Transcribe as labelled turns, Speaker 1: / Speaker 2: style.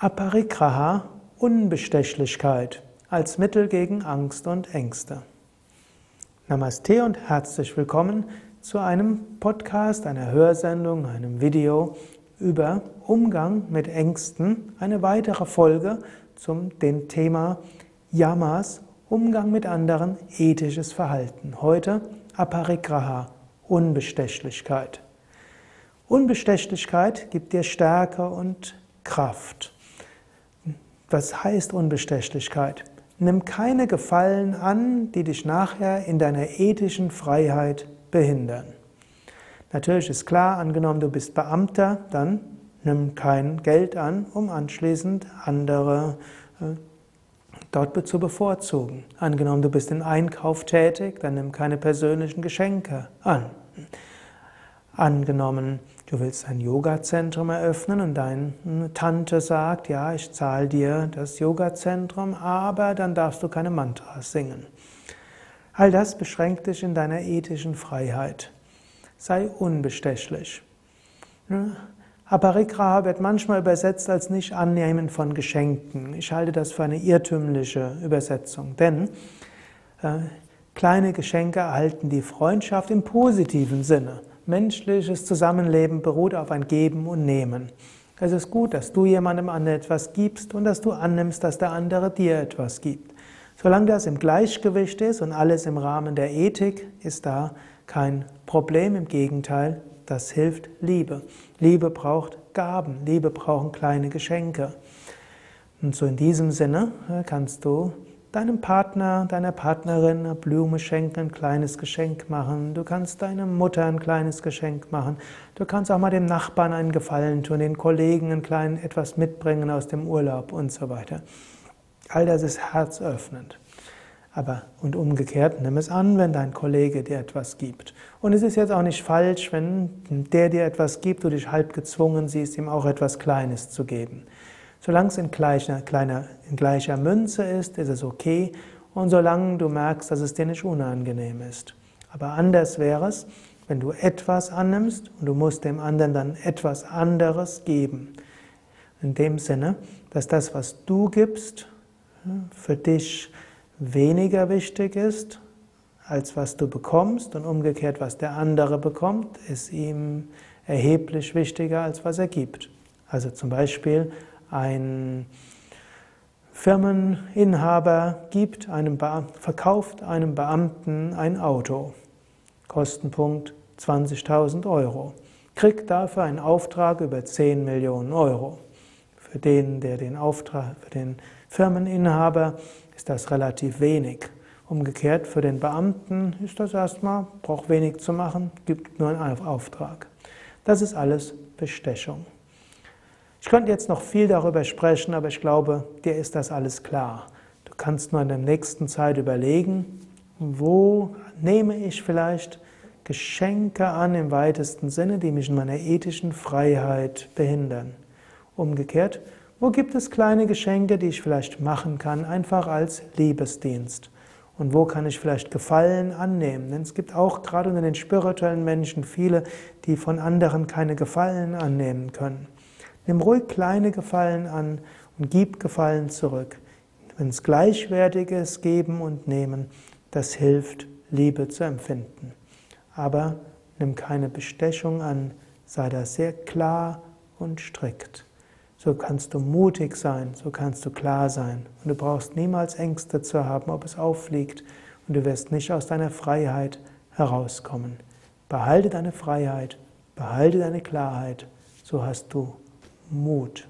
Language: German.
Speaker 1: Aparigraha, Unbestechlichkeit als Mittel gegen Angst und Ängste. Namaste und herzlich willkommen zu einem Podcast, einer Hörsendung, einem Video über Umgang mit Ängsten, eine weitere Folge zum dem Thema Yamas, Umgang mit anderen, ethisches Verhalten. Heute Aparigraha, Unbestechlichkeit. Unbestechlichkeit gibt dir Stärke und Kraft. Was heißt Unbestechlichkeit? Nimm keine Gefallen an, die dich nachher in deiner ethischen Freiheit behindern. Natürlich ist klar, angenommen du bist Beamter, dann nimm kein Geld an, um anschließend andere äh, dort zu bevorzugen. Angenommen du bist in Einkauf tätig, dann nimm keine persönlichen Geschenke an. Angenommen, du willst ein Yoga-Zentrum eröffnen und deine Tante sagt, ja, ich zahle dir das Yoga-Zentrum, aber dann darfst du keine Mantras singen. All das beschränkt dich in deiner ethischen Freiheit. Sei unbestechlich. Aparigraha wird manchmal übersetzt als nicht annehmen von Geschenken. Ich halte das für eine irrtümliche Übersetzung, denn äh, kleine Geschenke erhalten die Freundschaft im positiven Sinne. Menschliches Zusammenleben beruht auf ein Geben und Nehmen. Es ist gut, dass du jemandem etwas gibst und dass du annimmst, dass der andere dir etwas gibt. Solange das im Gleichgewicht ist und alles im Rahmen der Ethik, ist da kein Problem. Im Gegenteil, das hilft Liebe. Liebe braucht Gaben, Liebe braucht kleine Geschenke. Und so in diesem Sinne äh, kannst du deinem Partner, deiner Partnerin eine Blume schenken, ein kleines Geschenk machen. Du kannst deiner Mutter ein kleines Geschenk machen. Du kannst auch mal dem Nachbarn einen Gefallen tun, den Kollegen ein kleines etwas mitbringen aus dem Urlaub und so weiter. All das ist herzöffnend. Aber und umgekehrt, nimm es an, wenn dein Kollege dir etwas gibt. Und es ist jetzt auch nicht falsch, wenn der dir etwas gibt, du dich halb gezwungen siehst, ihm auch etwas Kleines zu geben. Solange es in gleicher, kleiner, in gleicher Münze ist, ist es okay. Und solange du merkst, dass es dir nicht unangenehm ist. Aber anders wäre es, wenn du etwas annimmst und du musst dem anderen dann etwas anderes geben. In dem Sinne, dass das, was du gibst, für dich weniger wichtig ist, als was du bekommst und umgekehrt, was der andere bekommt, ist ihm erheblich wichtiger, als was er gibt. Also zum Beispiel ein Firmeninhaber gibt einem verkauft einem Beamten ein Auto. Kostenpunkt 20.000 Euro. Kriegt dafür einen Auftrag über 10 Millionen Euro. Für den, der den Auftrag, für den Firmeninhaber ist das relativ wenig. Umgekehrt für den Beamten ist das erstmal, braucht wenig zu machen, gibt nur einen Auftrag. Das ist alles Bestechung. Ich könnte jetzt noch viel darüber sprechen, aber ich glaube, dir ist das alles klar. Du kannst nur in der nächsten Zeit überlegen, wo nehme ich vielleicht Geschenke an im weitesten Sinne, die mich in meiner ethischen Freiheit behindern. Umgekehrt, wo gibt es kleine Geschenke, die ich vielleicht machen kann, einfach als Liebesdienst? Und wo kann ich vielleicht Gefallen annehmen? Denn es gibt auch gerade unter den spirituellen Menschen viele, die von anderen keine Gefallen annehmen können. Nimm ruhig kleine Gefallen an und gib Gefallen zurück. Wenn es gleichwertig ist, geben und nehmen, das hilft, Liebe zu empfinden. Aber nimm keine Bestechung an, sei da sehr klar und strikt. So kannst du mutig sein, so kannst du klar sein. Und du brauchst niemals Ängste zu haben, ob es auffliegt. Und du wirst nicht aus deiner Freiheit herauskommen. Behalte deine Freiheit, behalte deine Klarheit, so hast du Mut.